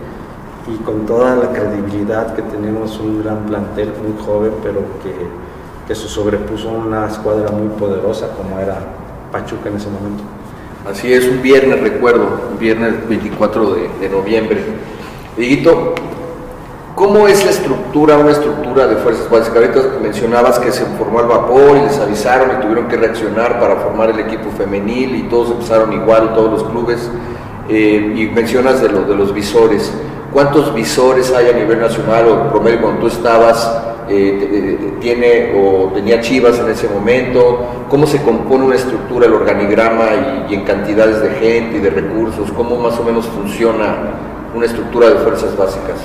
con toda la credibilidad que tenemos un gran plantel, muy joven, pero que, que se sobrepuso una escuadra muy poderosa como era Pachuca en ese momento. Así es, un viernes, recuerdo, un viernes 24 de, noviembre. ¿Cómo es la estructura, una estructura de fuerzas básicas? Ahorita mencionabas que se formó al vapor y les avisaron y tuvieron que reaccionar para formar el equipo femenil y todos empezaron igual, todos los clubes. Eh, y mencionas de, lo, de los visores. ¿Cuántos visores hay a nivel nacional o promedio cuando tú estabas? Eh, tiene o tenía Chivas en ese momento, cómo se compone una estructura, el organigrama y, en cantidades de gente y de recursos, cómo más o menos funciona una estructura de fuerzas básicas.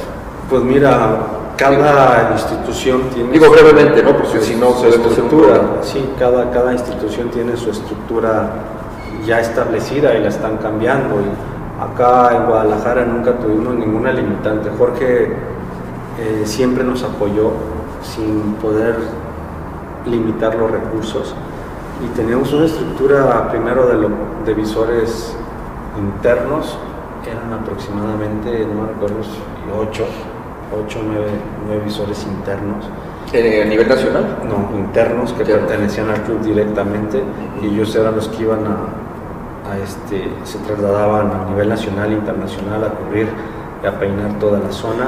Pues mira, cada institución tiene... Digo brevemente, ¿no? Porque si no su estructura. Sí, cada, cada institución tiene su estructura ya establecida y la están cambiando. Y acá en Guadalajara nunca tuvimos ninguna limitante. Jorge eh, siempre nos apoyó sin poder limitar los recursos. Y teníamos una estructura primero de, lo, de visores internos, eran aproximadamente, no me recuerdo, ocho 8 o 9, visores internos. ¿A nivel nacional? No, internos que pertenecían al club directamente y ellos eran los que iban a, este, se trasladaban a nivel nacional e internacional a cubrir y a peinar toda la zona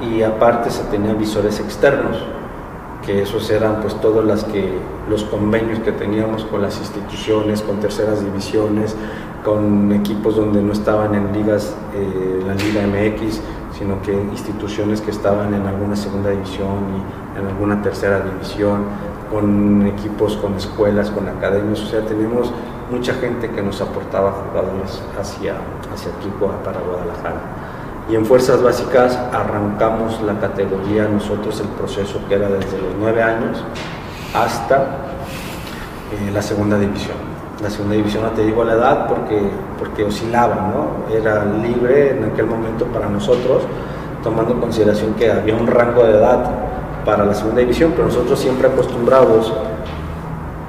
y aparte se tenían visores externos que esos eran pues todos las que, los convenios que teníamos con las instituciones, con terceras divisiones, con equipos donde no estaban en ligas, eh, la Liga MX, sino que instituciones que estaban en alguna segunda división y en alguna tercera división, con equipos, con escuelas, con academias, o sea, tenemos mucha gente que nos aportaba jugadores hacia, hacia aquí para Guadalajara. Y en Fuerzas Básicas arrancamos la categoría, nosotros el proceso que era desde los nueve años hasta eh, la segunda división la segunda división no te digo la edad porque, porque oscilaba, ¿no? Era libre en aquel momento para nosotros, tomando en consideración que había un rango de edad para la segunda división, pero nosotros siempre acostumbrados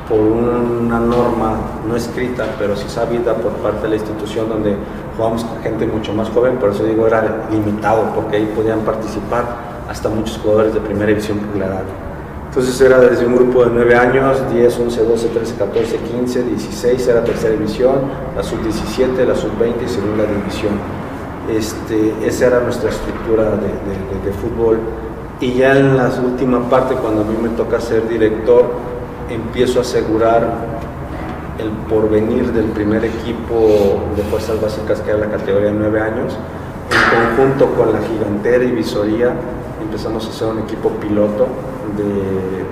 por una norma no escrita, pero sí sabida por parte de la institución donde jugamos con gente mucho más joven, por eso digo era limitado, porque ahí podían participar hasta muchos jugadores de primera división por la edad. Entonces era desde un grupo de 9 años, 10, 11, 12, 13, 14, 15, 16, era tercera división, la sub-17, la sub-20 y segunda división. Este, esa era nuestra estructura de, de, de, fútbol. Y ya en la última parte, cuando a mí me toca ser director, empiezo a asegurar el porvenir del primer equipo de fuerzas básicas, que era la categoría de 9 años, en conjunto con la gigantera y visoría empezamos a hacer un equipo piloto de,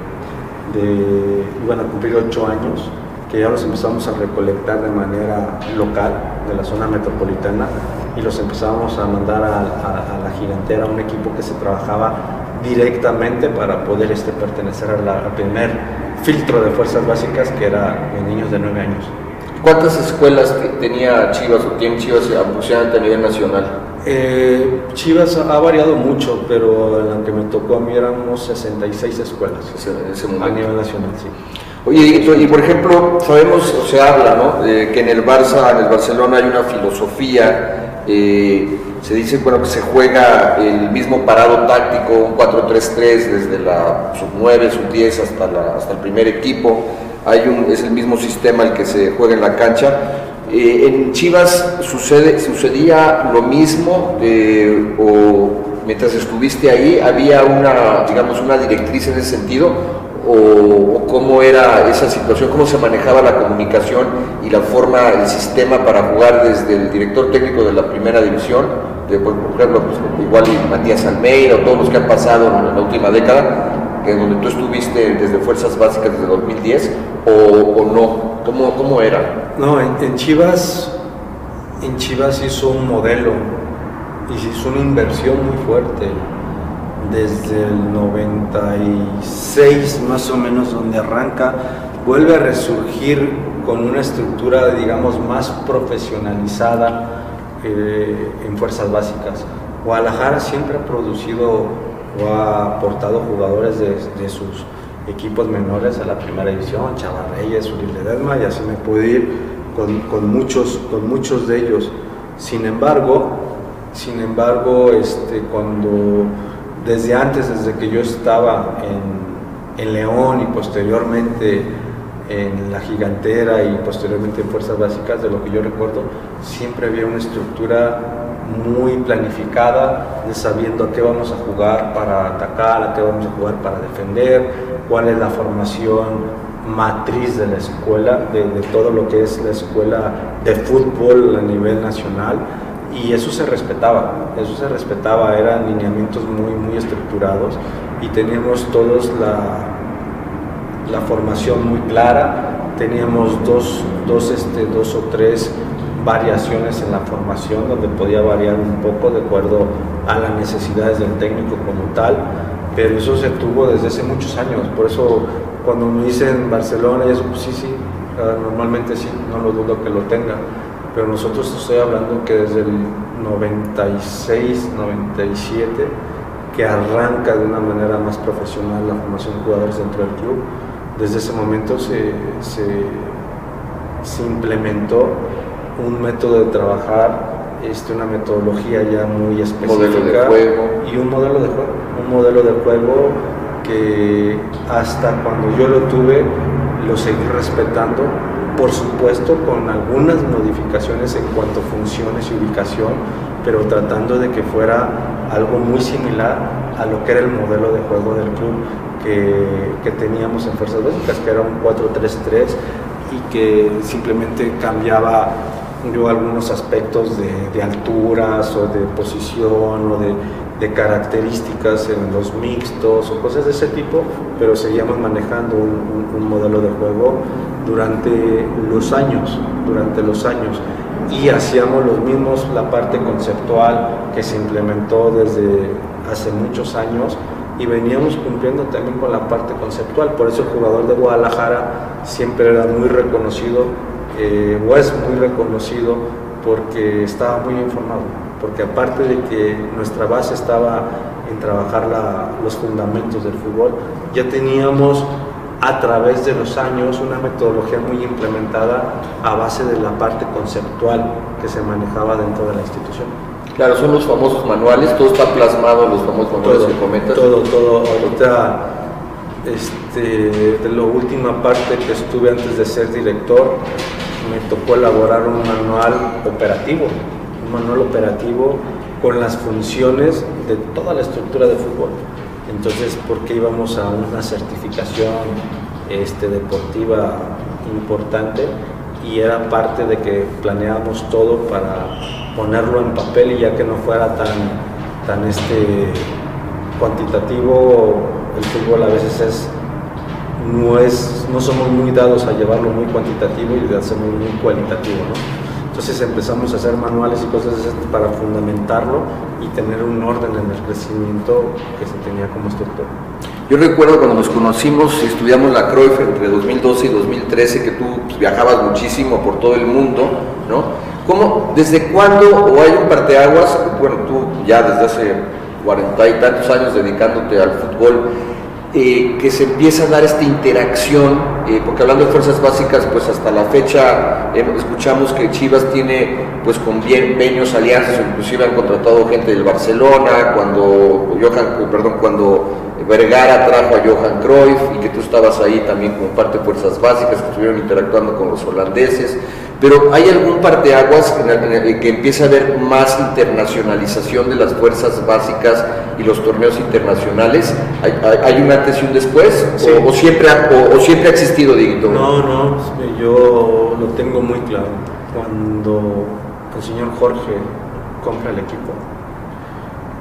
iban a cumplir ocho años, que ya los empezamos a recolectar de manera local de la zona metropolitana y los empezamos a mandar a, la gigantera, un equipo que se trabajaba directamente para poder este, pertenecer al primer filtro de fuerzas básicas que era de niños de 9 años. ¿Cuántas escuelas tenía Chivas o tiene Chivas a nivel nacional? Eh, Chivas ha variado mucho, pero en la que me tocó a mí eran unos 66 escuelas a nivel nacional, sí. Oye, y, por ejemplo, sabemos o se habla ¿no? que en el Barça, en el Barcelona hay una filosofía, eh, se dice bueno, que se juega el mismo parado táctico, un 4-3-3 desde la sub-9, sub-10 hasta, hasta el primer equipo, hay un, es el mismo sistema el que se juega en la cancha. Eh, en Chivas sucede, sucedía lo mismo eh, o mientras estuviste ahí había una, digamos, una directriz en ese sentido o, cómo era esa situación, cómo se manejaba la comunicación y la forma, el sistema para jugar desde el director técnico de la primera división, por, ejemplo, pues, igual Matías Almeida o todos los que han pasado en la última década, que donde tú estuviste desde Fuerzas Básicas desde 2010, o, no, ¿Cómo, ¿cómo, era? No, en, Chivas, en Chivas hizo un modelo y hizo una inversión muy fuerte desde el 96 más o menos donde arranca, vuelve a resurgir con una estructura, digamos, más profesionalizada eh, en fuerzas básicas. Guadalajara siempre ha producido o ha aportado jugadores de, sus equipos menores a la primera división, Chavarreyes, Uriel Ledesma, y así me puedo ir con, muchos, con muchos de ellos. Sin embargo, sin embargo, este, cuando desde antes, desde que yo estaba en, León y posteriormente en la gigantera y posteriormente en Fuerzas Básicas, de lo que yo recuerdo, siempre había una estructura muy planificada, de sabiendo a qué vamos a jugar para atacar, a qué vamos a jugar para defender, cuál es la formación matriz de la escuela, de, todo lo que es la escuela de fútbol a nivel nacional y eso se respetaba, eso se respetaba, eran lineamientos muy, muy estructurados y teníamos todos la, la formación muy clara, teníamos dos, dos, este, dos o tres variaciones en la formación donde podía variar un poco de acuerdo a las necesidades del técnico como tal, pero eso se tuvo desde hace muchos años, por eso cuando me dicen Barcelona, y eso, pues sí, sí, normalmente sí, no lo dudo que lo tenga. Pero nosotros estoy hablando que desde el 96, 97, que arranca de una manera más profesional la formación de jugadores dentro del club, desde ese momento se, implementó un método de trabajar, este, una metodología ya muy específica y un modelo de juego, un modelo de juego que hasta cuando yo lo tuve lo seguí respetando por supuesto con algunas modificaciones en cuanto a funciones y ubicación, pero tratando de que fuera algo muy similar a lo que era el modelo de juego del club que, teníamos en Fuerzas Básicas, que era un 4-3-3 y que simplemente cambiaba yo algunos aspectos de, alturas o de posición o de, características en los mixtos o cosas de ese tipo, pero seguíamos manejando un modelo de juego durante los años, durante los años. Y hacíamos los mismos, la parte conceptual que se implementó desde hace muchos años y veníamos cumpliendo también con la parte conceptual. Por eso el jugador de Guadalajara siempre era muy reconocido, eh, o es muy reconocido, porque estaba muy informado. Porque aparte de que nuestra base estaba en trabajar los fundamentos del fútbol, ya teníamos a través de los años una metodología muy implementada a base de la parte conceptual que se manejaba dentro de la institución. Claro, son los famosos manuales, todo está plasmado en los famosos manuales que comentas. Todo, todo. Ahorita, este, de la última parte que estuve antes de ser director, me tocó elaborar un manual operativo, un manual operativo con las funciones de toda la estructura de fútbol entonces, ¿por qué íbamos a una certificación este, deportiva importante? Y era parte de que planeábamos todo para ponerlo en papel y ya que no fuera tan, tan, este, cuantitativo, el fútbol a veces es no es no somos muy dados a llevarlo muy cuantitativo y de hacerlo muy cualitativo, ¿no? Entonces empezamos a hacer manuales y cosas para fundamentarlo y tener un orden en el crecimiento que se tenía como estructura. Yo recuerdo cuando nos conocimos y estudiamos la Cruyff entre 2012 y 2013, que tú pues, viajabas muchísimo por todo el mundo, ¿no? ¿Cómo, desde cuándo, o hay un parteaguas, bueno, tú ya desde hace cuarenta y tantos años dedicándote al fútbol, eh, que se empieza a dar esta interacción, eh, porque hablando de fuerzas básicas, pues hasta la fecha eh, escuchamos que Chivas tiene pues convenios, alianzas, inclusive han contratado gente del Barcelona, cuando Johan, perdón, cuando Vergara trajo a Johan Cruyff y que tú estabas ahí también como parte de fuerzas básicas, que estuvieron interactuando con los holandeses. Pero ¿hay algún parteaguas en el, que empieza a haber más internacionalización de las fuerzas básicas y los torneos internacionales? ¿Hay, un antes y un después? O, siempre ha, o, siempre ha existido, No, no, yo lo tengo muy claro. Cuando el señor Jorge compra el equipo,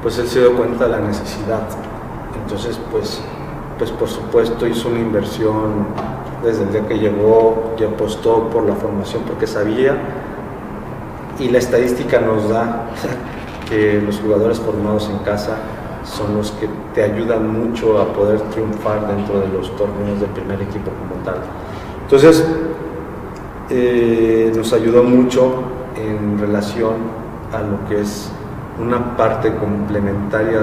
pues él se dio cuenta de la necesidad. Entonces, pues, pues por supuesto hizo una inversión desde el día que llegó y apostó por la formación porque sabía y la estadística nos da que los jugadores formados en casa son los que te ayudan mucho a poder triunfar dentro de los torneos del primer equipo Entonces, eh, nos ayudó mucho en relación a lo que es una parte complementaria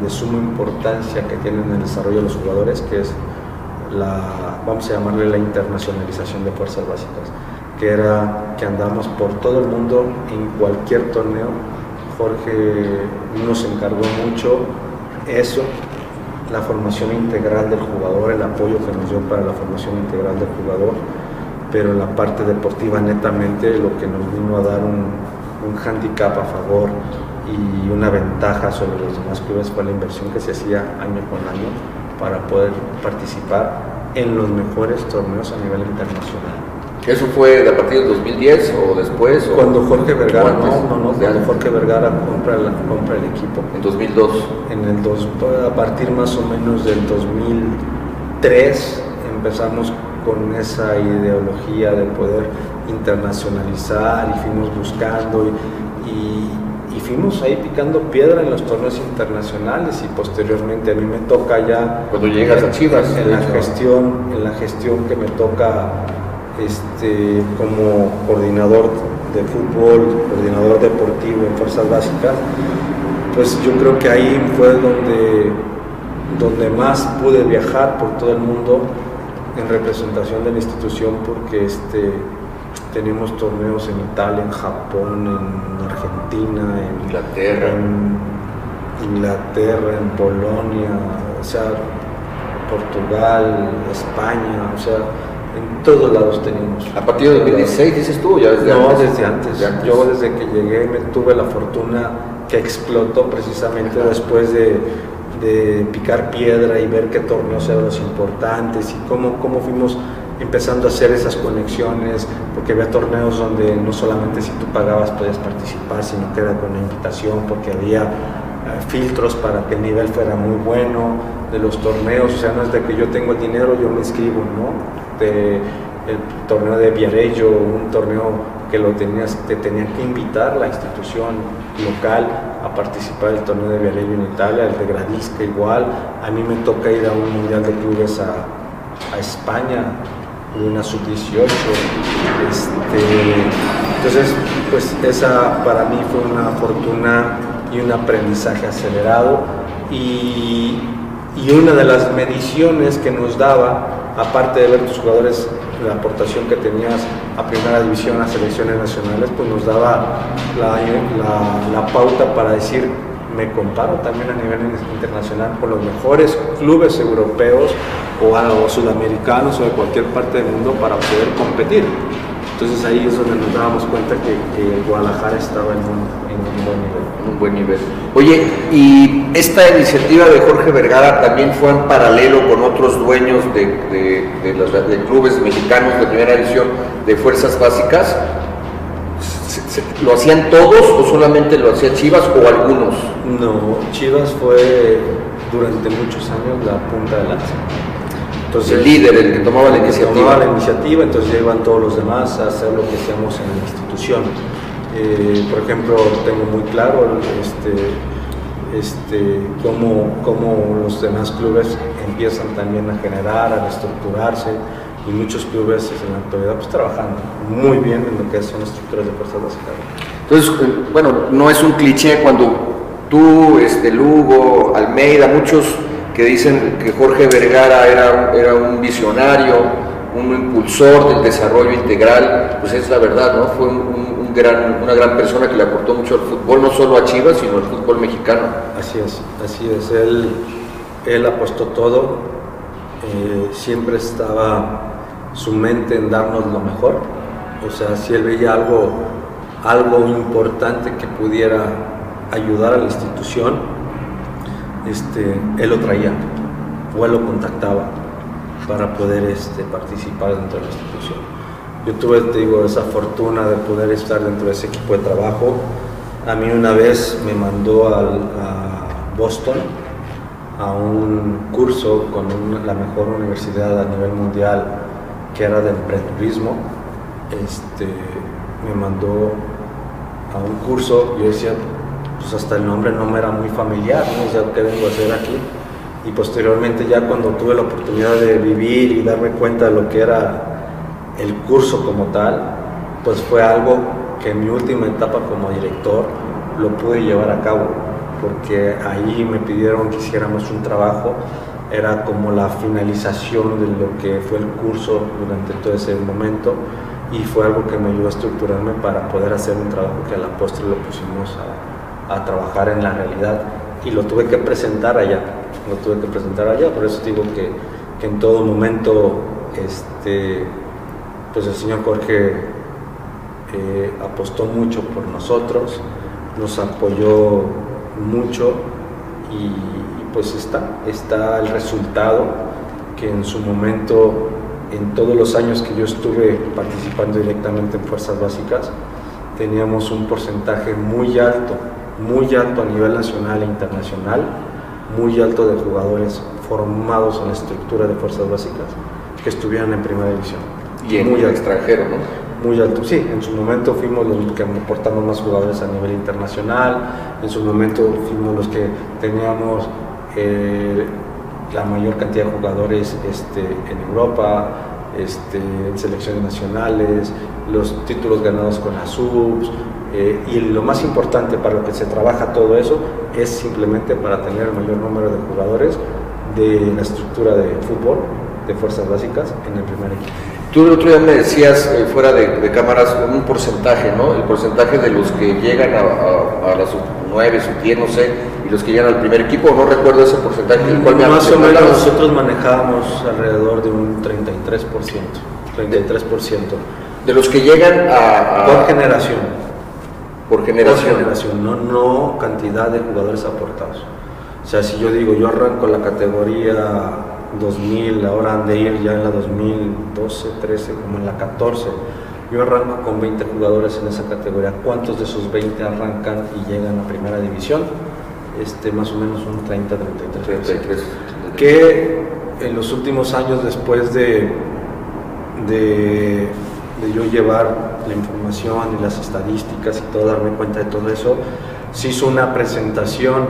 de suma importancia que tienen en el desarrollo de los jugadores, que es la, vamos a llamarle la internacionalización de fuerzas básicas, que era que andamos por todo el mundo en cualquier torneo. Jorge nos encargó mucho eso, la formación integral del jugador, el apoyo que nos dio para la formación integral del jugador, pero la parte deportiva netamente lo que nos vino a dar un, un handicap a favor y una ventaja sobre los demás clubes fue la inversión que se hacía año con año para poder participar en los mejores torneos a nivel internacional. ¿Eso fue a partir del 2010 o después? Cuando Jorge Vergara, no, no, no, cuando Jorge Vergara compra, compra el equipo. ¿En 2002? En el dos, a partir más o menos del 2003 empezamos con esa ideología de poder internacionalizar y fuimos buscando y y fuimos ahí picando piedra en los torneos internacionales y posteriormente a mí me toca ya cuando llegas a Chivas en, la gestión en la gestión que me toca este como coordinador de fútbol coordinador deportivo en fuerzas básicas pues yo creo que ahí fue donde donde más pude viajar por todo el mundo en representación de la institución porque este tenemos torneos en Italia, en Japón, en Argentina, en Inglaterra, en Inglaterra, en Polonia, o sea, Portugal, España, o sea, todos lados tenemos. ¿A partir de 2016 dices tú ya desde no, Desde antes. Yo desde que llegué me tuve la fortuna que explotó precisamente después de, de, picar piedra y ver qué torneos eran los importantes y cómo, cómo fuimos empezando a hacer esas conexiones, porque había torneos donde no solamente si tú pagabas podías participar, sino que era con una invitación, porque había eh, filtros para que el nivel fuera muy bueno de los torneos, o sea, no es de que yo tengo el dinero, yo me inscribo, ¿no? El torneo de Viarello, un torneo que lo tenías, te tenían que invitar la institución local a participar del torneo de Viarello en Italia, el de Gradisca igual, a mí me toca ir a un mundial de clubes a, España una sub-18. Este, entonces, pues esa para mí fue una fortuna y un aprendizaje acelerado y una de las mediciones que nos daba, aparte de ver tus jugadores, la aportación que tenías a primera división, a selecciones nacionales, pues nos daba la, pauta para decir me comparo también a nivel internacional con los mejores clubes europeos o, a, sudamericanos o de cualquier parte del mundo para poder competir. Entonces ahí es donde nos dábamos cuenta que, Guadalajara estaba en un, buen nivel. un buen nivel. Oye, y esta iniciativa de Jorge Vergara también fue en paralelo con otros dueños de, de, los, de clubes mexicanos de primera edición de fuerzas básicas. ¿Lo hacían todos o solamente lo hacía Chivas o algunos? No, Chivas fue durante muchos años la punta de lanza. Entonces, el líder, el que tomaba la iniciativa. Tomaba la iniciativa, entonces llevan todos los demás a hacer lo que hacemos en la institución. Eh, por ejemplo, tengo muy claro este, este, cómo, cómo, los demás clubes empiezan también a generar, a estructurarse y muchos clubes en la actualidad pues trabajando muy bien en lo que son estructuras de fuerzas básicas. Entonces, eh, bueno, no es un cliché cuando tú, este, Lugo, Almeida, muchos que dicen que Jorge Vergara era, era un visionario, un impulsor del desarrollo integral, pues es la verdad, ¿no? Fue un, gran, una gran persona que le aportó mucho al fútbol, no solo a Chivas, sino al fútbol mexicano. Así es, así es. Él, él apostó todo, eh, siempre estaba su mente en darnos lo mejor. O sea, si él veía algo, algo importante que pudiera ayudar a la institución, este, él lo traía o él lo contactaba para poder este, participar dentro de la institución. Yo tuve, te digo, esa fortuna de poder estar dentro de ese equipo de trabajo. A mí una vez me mandó a Boston a un curso con la mejor universidad a nivel mundial que era de emprendedurismo. Este, me mandó a un curso, yo decía, pues hasta el nombre no me era muy familiar, no sé qué vengo a hacer aquí y posteriormente ya cuando tuve la oportunidad de vivir y darme cuenta de lo que era el curso como tal, pues fue algo que en mi última etapa como director lo pude llevar a cabo, porque ahí me pidieron que hiciéramos un trabajo, era como la finalización de lo que fue el curso durante todo ese momento y fue algo que me ayudó a estructurarme para poder hacer un trabajo que a la postre lo pusimos a, a trabajar en la realidad. Y lo tuve que presentar allá lo tuve que presentar allá, por eso digo que, en todo momento este, pues el señor Jorge eh, apostó mucho por nosotros, nos apoyó mucho y, pues está, está el resultado que en su momento, en todos los años que yo estuve participando directamente en Fuerzas Básicas, teníamos un porcentaje muy alto, muy alto a nivel nacional e internacional muy alto de jugadores formados en la estructura de fuerzas básicas que estuvieran en primera división. Y en muy extranjero, ¿no? Muy alto, sí. En su momento fuimos los que aportamos más jugadores a nivel internacional, en su momento fuimos los que teníamos eh, la mayor cantidad de jugadores este, en Europa, este, en selecciones nacionales, los títulos ganados con las subs, eh, y lo más importante para lo que se trabaja todo eso es simplemente para tener el mayor número de jugadores de la estructura de fútbol, de fuerzas básicas, en el primer equipo. Tú el otro día me decías, eh, fuera de, cámaras, un porcentaje, ¿no? El porcentaje de los que llegan a, a, las sub 9, sub 10, no sé, y los que llegan al primer equipo, no recuerdo ese porcentaje. cual me Más o menos nosotros manejábamos alrededor de un 33%. 33%. De los que llegan a... Por generación por generación. no, no cantidad de jugadores aportados. O sea, si yo digo, yo arranco la categoría 2000, ahora han de ir ya en la 2012, 13, como en la 14. Yo arranco con 20 jugadores en esa categoría. ¿Cuántos de esos 20 arrancan y llegan a primera división? Este, más o menos un 30, 33. 33. Que en los últimos años, después de, de, de yo llevar la información y las estadísticas y todo, darme cuenta de todo eso, se hizo una presentación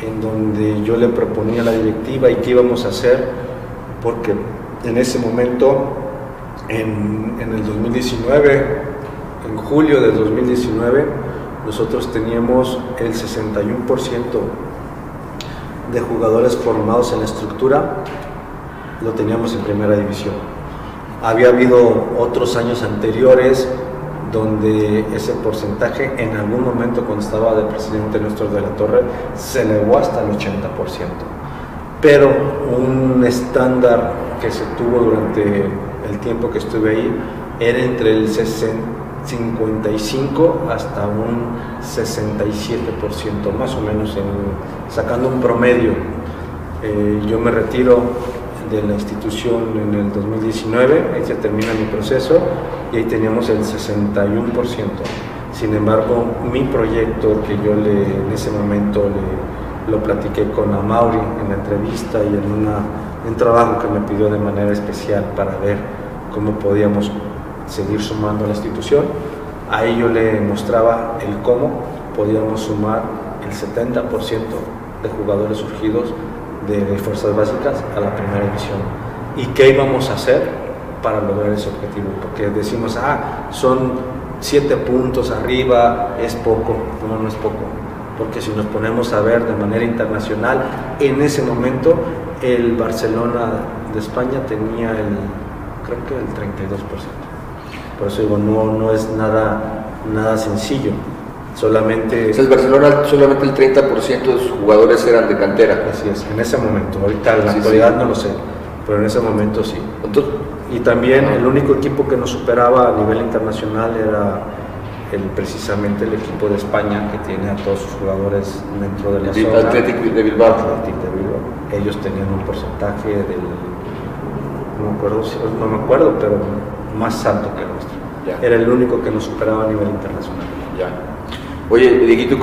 en donde yo le proponía la directiva y qué íbamos a hacer, porque en ese momento, en, en el 2019, en julio del 2019, nosotros teníamos el 61% de jugadores formados en la estructura, lo teníamos en primera división. Había habido otros años anteriores donde ese porcentaje en algún momento cuando estaba de presidente nuestro de la Torre se elevó hasta el 80%. Pero un estándar que se tuvo durante el tiempo que estuve ahí era entre el 55 hasta un 67%, más o menos, sacando un promedio. Eh, yo me retiro de la institución en el 2019, ahí se termina mi proceso y ahí teníamos el 61%. Sin embargo, mi proyecto que yo le, en ese momento lo platiqué con Amaury en la entrevista y en una, un trabajo que me pidió de manera especial para ver cómo podíamos seguir sumando a la institución. Ahí yo le mostraba el cómo podíamos sumar el 70% de jugadores surgidos de fuerzas básicas a la primera división. ¿Y qué íbamos a hacer para lograr ese objetivo? Porque decimos, ah, son siete puntos arriba, es poco. No, no es poco. Porque si nos ponemos a ver de manera internacional, en ese momento el Barcelona de España tenía el, creo que el 32%. Por eso digo, no, no es nada, nada sencillo. Solamente... el Barcelona solamente el 30% de sus jugadores eran de cantera. Así es, en ese momento. Ahorita en la actualidad no lo sé, pero en ese momento sí. y también ah. el único equipo que nos superaba a nivel internacional era el, precisamente el equipo de España que tiene a todos sus jugadores dentro de la el zona. Atlético de Bilbao. Atlético de Bilbao. Ellos tenían un porcentaje del no me acuerdo, no me acuerdo, pero más alto que el nuestro. Era el único que nos superaba a nivel internacional. Ya. Oye,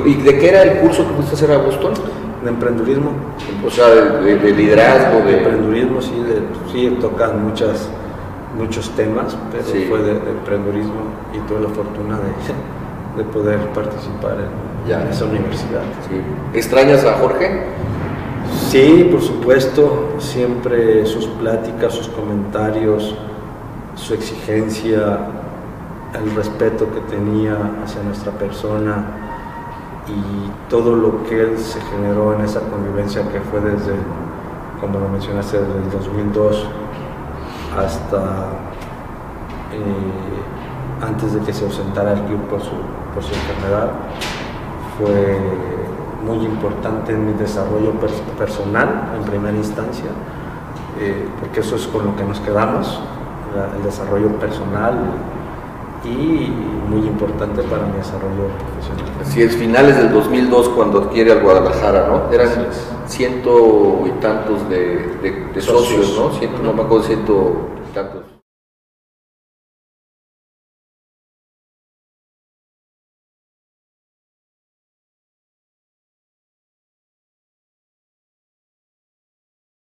¿y de qué era el curso que fuiste a hacer a Boston? De emprendurismo. O sea, de, liderazgo. De, emprendurismo, sí, sí, tocan muchas, muchos temas, pero fue de, emprendurismo y tuve la fortuna de, de poder participar en, en esa universidad. ¿Extrañas a Jorge? Sí, por supuesto, siempre sus pláticas, sus comentarios, su exigencia, el respeto que tenía hacia nuestra persona y todo lo que él se generó en esa convivencia que fue desde, como lo mencionaste, desde el 2002 hasta eh, antes de que se ausentara el club por su, por su enfermedad, fue muy importante en mi desarrollo personal en primera instancia, eh, porque eso es con lo que nos quedamos, el desarrollo personal y muy importante para mi desarrollo profesional. Así es, finales del 2002 cuando adquiere al Guadalajara, ¿no? Eran ciento y tantos de, socios, ¿no? Ciento, no me acuerdo, ciento y tantos.